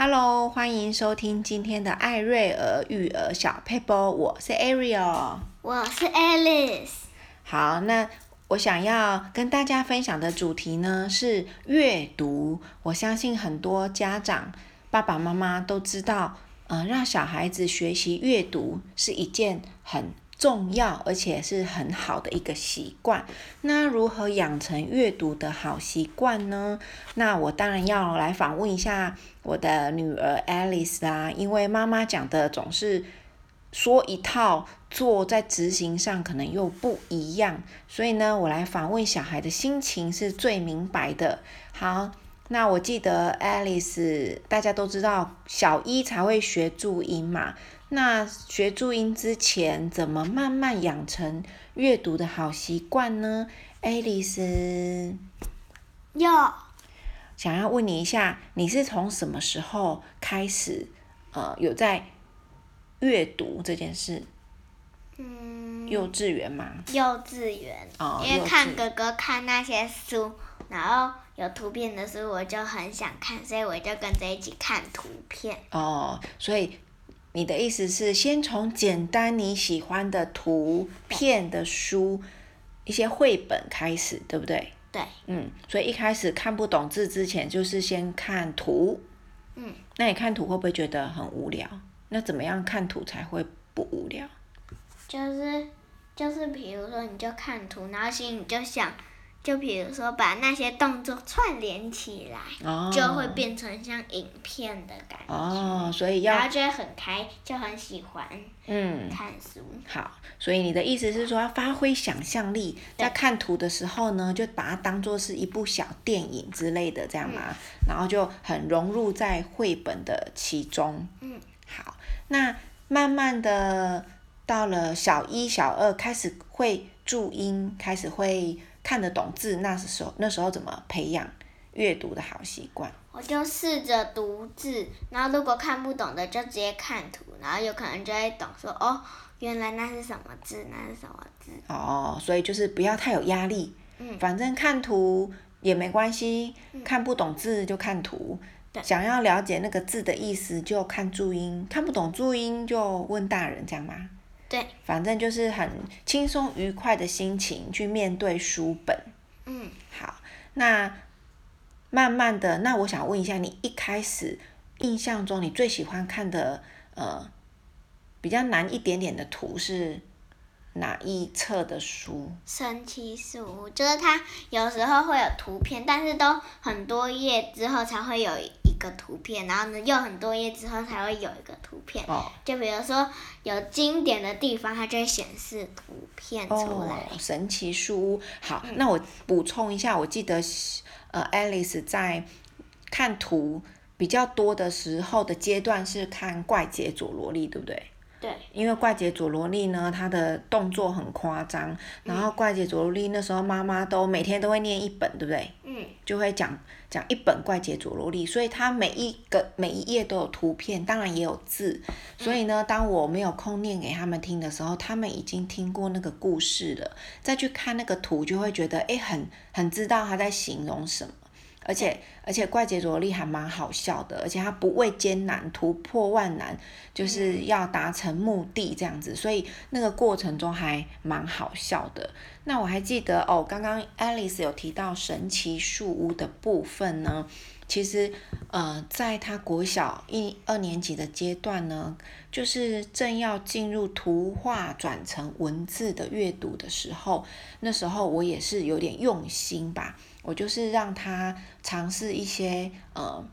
Hello，欢迎收听今天的艾瑞儿育儿小 paper，，我是 Ariel，我是 Alice。好，那我想要跟大家分享的主题呢是阅读。我相信很多家长、爸爸妈妈都知道，嗯、呃，让小孩子学习阅读是一件很重要而且是很好的一个习惯。那如何养成阅读的好习惯呢？那我当然要来访问一下我的女儿 Alice 啦，因为妈妈讲的总是说一套，做在执行上可能又不一样。所以呢，我来访问小孩的心情是最明白的。好，那我记得 Alice，大家都知道小一才会学注音嘛。那学注音之前，怎么慢慢养成阅读的好习惯呢？Alice，要想要问你一下，你是从什么时候开始，呃，有在阅读这件事？嗯，幼稚园吗？幼稚园。哦，因为看哥哥看那些书，然后有图片的书，我就很想看，所以我就跟着一起看图片。哦，所以。你的意思是先从简单你喜欢的图片的书，一些绘本开始，对不对？对。嗯，所以一开始看不懂字之前，就是先看图。嗯。那你看图会不会觉得很无聊？那怎么样看图才会不无聊？就是就是，比如说，你就看图，然后心里就想。就比如说，把那些动作串联起来，哦、就会变成像影片的感觉。哦，所以要，然后就会很开，就很喜欢。嗯。看书。好，所以你的意思是说，要发挥想象力，在看图的时候呢，就把它当做是一部小电影之类的，这样嘛，嗯、然后就很融入在绘本的其中。嗯。好，那慢慢的到了小一、小二，开始会注音，开始会。看得懂字，那时候那时候怎么培养阅读的好习惯？我就试着读字，然后如果看不懂的就直接看图，然后有可能就会懂说哦，原来那是什么字，那是什么字。哦，所以就是不要太有压力，嗯，反正看图也没关系，嗯，看不懂字就看图，想要了解那个字的意思就看注音，看不懂注音就问大人，这样吗？对，反正就是很轻松愉快的心情去面对书本。嗯，好，那慢慢的，那我想问一下，你一开始印象中你最喜欢看的呃比较难一点点的图是哪一册的书？神奇树，就是它有时候会有图片，但是都很多页之后才会有。一个图片，然后呢，用很多页之后才会有一个图片。哦。就比如说有经典的地方，它就会显示图片出来。哦，神奇书屋。好，嗯，那我补充一下，我记得，呃，Alice 在看图比较多的时候的阶段是看怪杰佐罗力，对不对？对，因为怪杰佐罗力呢，他的动作很夸张，然后怪杰佐罗力那时候妈妈都每天都会念一本，对不对？嗯，就会讲讲一本怪杰佐罗力，所以他每一个每一页都有图片，当然也有字，所以呢，当我没有空念给他们听的时候，他们已经听过那个故事了，再去看那个图，就会觉得哎，很很知道他在形容什么。而且而且怪杰佐罗力还蛮好笑的，而且他不畏艰难，突破万难，就是要达成目的这样子，所以那个过程中还蛮好笑的。那我还记得哦，刚刚 Alice 有提到神奇树屋的部分呢，其实呃，在他国小一二年级的阶段呢，就是正要进入图画转成文字的阅读的时候，那时候我也是有点用心吧。我就是让他尝试一些呃，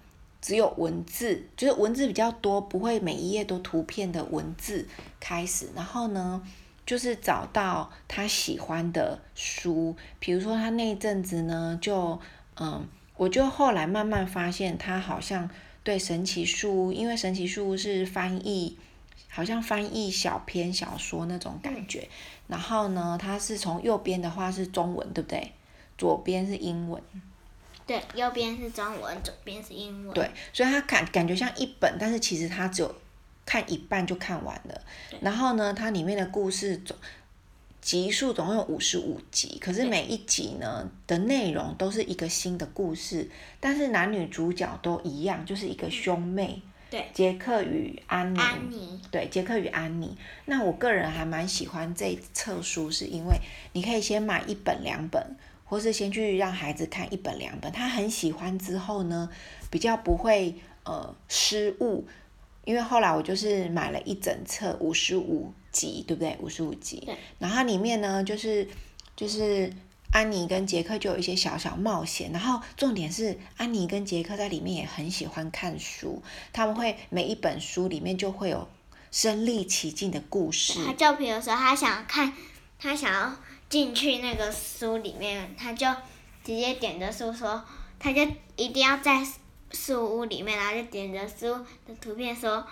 只有文字，就是文字比较多，不会每一页都图片的文字开始。然后呢，就是找到他喜欢的书，比如说他那一阵子呢，就嗯，我就后来慢慢发现他好像对神奇树屋，因为神奇树屋是翻译，好像翻译小篇小说那种感觉。然后呢，它是从右边的话是中文，对不对？左边是英文，对，右边是中文，左边是英文。对，所以他感感觉像一本，但是其实他只有看一半就看完了。然后呢，它里面的故事总集数总共有五十五集，可是每一集呢的内容都是一个新的故事，但是男女主角都一样，就是一个兄妹。对，杰克与安妮。安妮。对，杰克与安妮。那我个人还蛮喜欢这册书，是因为你可以先买一本两本，或是先去让孩子看一本两本，他很喜欢之后呢，比较不会呃失误。因为后来我就是买了一整册五十五集，对不对？五十五集。然后它里面呢，就是就是安妮跟杰克就有一些小小冒险。然后重点是安妮跟杰克在里面也很喜欢看书，他们会每一本书里面就会有身历其境的故事。他就比如说他想看，他想要进去那个书里面，他就直接点着书说，他就一定要在。书屋里面，然后就点着书的图片说：“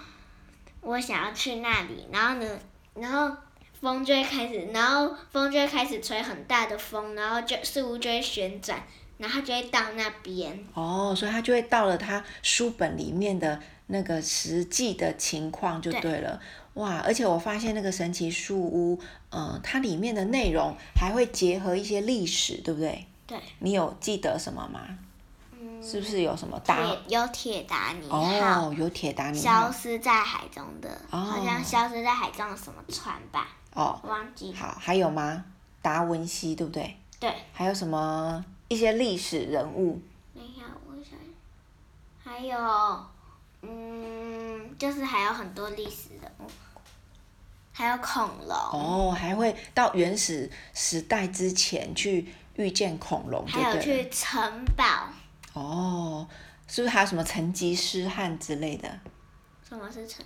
我想要去那里。”然后呢，然后风就会开始，然后风就会开始吹很大的风，然后就树屋就会旋转，然后就会到那边。哦，所以它就会到了它书本里面的那个实际的情况就对了。对。哇！而且我发现那个神奇树屋，嗯、呃，它里面的内容还会结合一些历史，对不对？对。你有记得什么吗？是不是有什么大？有铁达尼号。哦，有铁达尼号。消失在海中的，哦、好像消失在海中的什么船吧？哦。忘记。好，还有吗？达文西，对不对？对。还有什么一些历史人物？等一下，我想。还有，嗯，就是还有很多历史人物，还有恐龙。哦，还会到原始时代之前去遇见恐龙？还有去城堡。哦，是不是还有什么成吉思汗之类的？什么是成？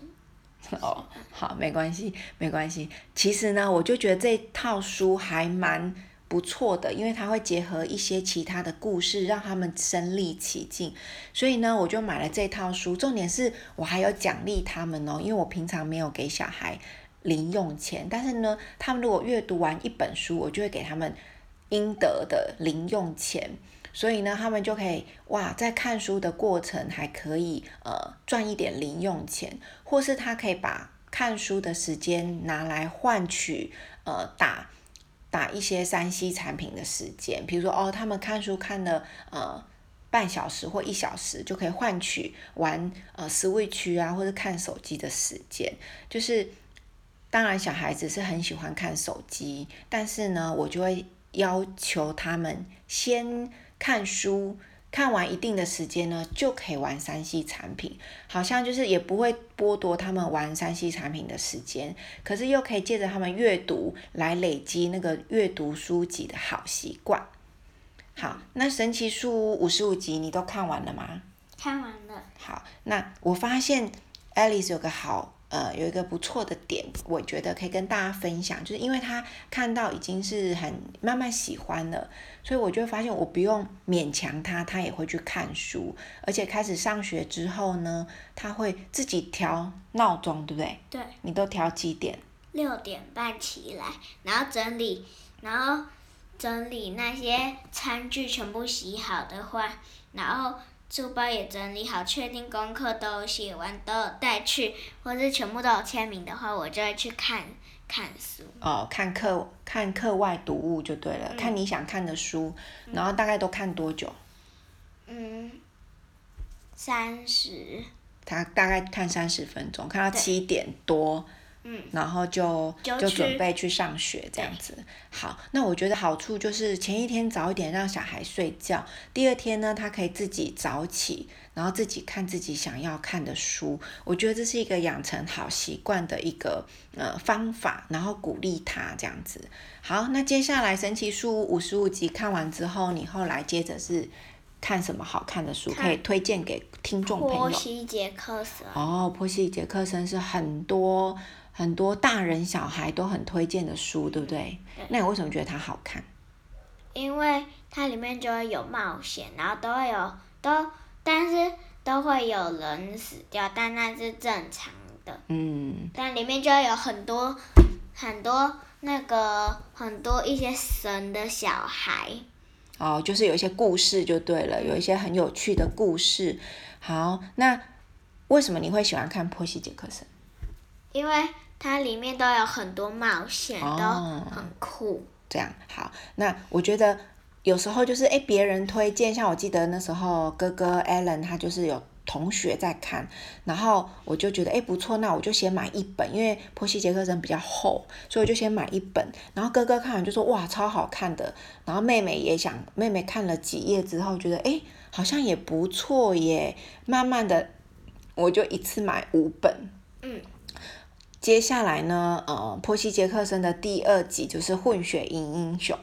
哦，好，没关系，没关系。其实呢，我就觉得这套书还蛮不错的，因为它会结合一些其他的故事，让他们身历其境。所以呢，我就买了这套书。重点是我还有奖励他们哦，因为我平常没有给小孩零用钱，但是呢，他们如果阅读完一本书，我就会给他们应得的零用钱。所以呢，他们就可以哇，在看书的过程还可以呃赚一点零用钱，或是他可以把看书的时间拿来换取呃打打一些三 C 产品的时间，比如说哦，他们看书看了呃半小时或一小时，就可以换取玩呃 Switch 啊或者看手机的时间。就是当然小孩子是很喜欢看手机，但是呢，我就会要求他们先。看书看完一定的时间呢，就可以玩三 C 产品，好像就是也不会剥夺他们玩三 C 产品的时间，可是又可以借着他们阅读来累积那个阅读书籍的好习惯。好，那神奇树屋五十五集你都看完了吗？看完了。好，那我发现 Alice 有个好。呃，有一个不错的点，我觉得可以跟大家分享，就是因为他看到已经是很慢慢喜欢了，所以我就发现我不用勉强他，他也会去看书，而且开始上学之后呢，他会自己调闹钟，对不对？对。你都调几点？六点半起来，然后整理，然后整理那些餐具全部洗好的话，然后。书包也整理好，确定功课都写完，都有带去，或是全部都有签名的话，我就会去看看书。哦，看课看课外读物就对了，嗯、看你想看的书，然后大概都看多久？嗯，三十。他大概看三十分钟，看到七点多。嗯，然后就就准备去上学这样子。好，那我觉得好处就是前一天早一点让小孩睡觉，第二天呢，他可以自己早起，然后自己看自己想要看的书。我觉得这是一个养成好习惯的一个呃方法，然后鼓励他这样子。好，那接下来神奇书屋五十五集看完之后，你后来接着是看什么好看的书可以推荐给听众朋友？波西杰克森。哦，波西杰克森是很多。很多大人小孩都很推荐的书，对不对？对。那你为什么觉得它好看？因为它里面就会有冒险，然后都会有都，但是都会有人死掉，但那是正常的。嗯。但里面就会有很多很多那个很多一些神的小孩。哦，就是有一些故事就对了，有一些很有趣的故事。好，那为什么你会喜欢看波西杰克森？因为它里面都有很多冒险，哦、都很酷。这样好，那我觉得有时候就是哎，别人推荐，像我记得那时候哥哥 Alan 他就是有同学在看，然后我就觉得哎不错，那我就先买一本，因为波西杰克森比较厚，所以我就先买一本。然后哥哥看完就说哇超好看的，然后妹妹也想，妹妹看了几页之后觉得哎好像也不错耶，慢慢的我就一次买五本。嗯。接下来呢，呃，波西杰克森的第二集就是混血英英雄。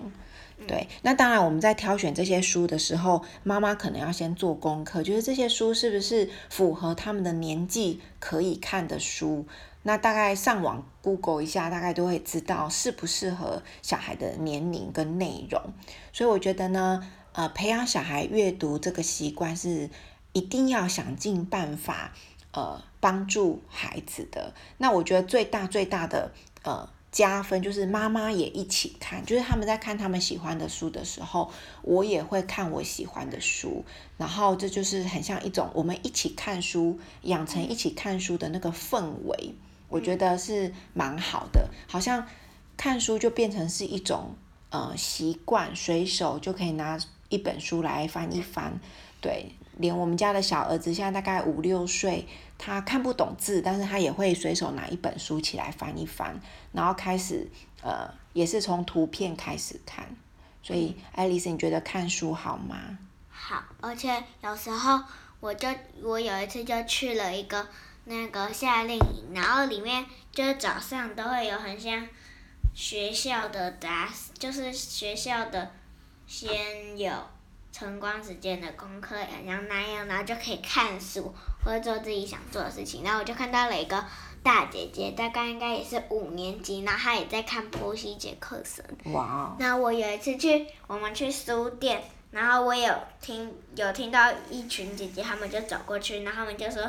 对，那当然我们在挑选这些书的时候，妈妈可能要先做功课，就是这些书是不是符合他们的年纪可以看的书。那大概上网 Google 一下，大概都会知道适不适合小孩的年龄跟内容。所以我觉得呢，呃，培养小孩阅读这个习惯是一定要想尽办法。呃，帮助孩子的。那我觉得最大最大的呃加分就是妈妈也一起看，就是他们在看他们喜欢的书的时候，我也会看我喜欢的书，然后这就是很像一种我们一起看书，养成一起看书的那个氛围，我觉得是蛮好的，好像看书就变成是一种呃习惯，随手就可以拿一本书来翻一翻，对。连我们家的小儿子现在大概五六岁，他看不懂字，但是他也会随手拿一本书起来翻一翻，然后开始呃，也是从图片开始看。所以，爱丽丝，你觉得看书好吗？好，而且有时候我就我有一次就去了一个那个夏令营，然后里面就是早上都会有很像学校的杂，就是学校的先有。晨光时间的功课，然后那样，然后就可以看书或者做自己想做的事情。然后我就看到了一个大姐姐，大概应该也是五年级，然后她也在看波西杰克森。哇！然后我有一次去，我们去书店，然后我有听有听到一群姐姐，她们就走过去，然后她们就说，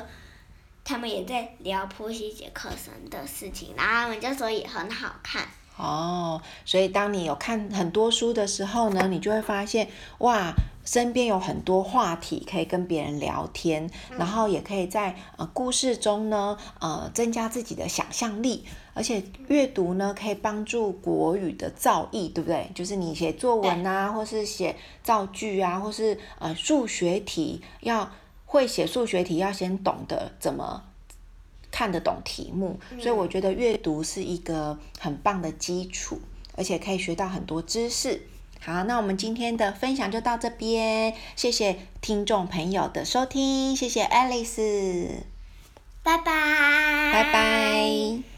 她们也在聊波西杰克森的事情，然后她们就说也很好看。哦，所以当你有看很多书的时候呢，你就会发现，哇，身边有很多话题可以跟别人聊天，嗯、然后也可以在呃故事中呢，呃增加自己的想象力，而且阅读呢可以帮助国语的造诣，对不对？就是你写作文啊，或是写造句啊，或是呃数学题，要会写数学题，要先懂得怎么。看得懂题目，所以我觉得阅读是一个很棒的基础，而且可以学到很多知识。好，那我们今天的分享就到这边，谢谢听众朋友的收听，谢谢 Alice，，拜拜，拜拜。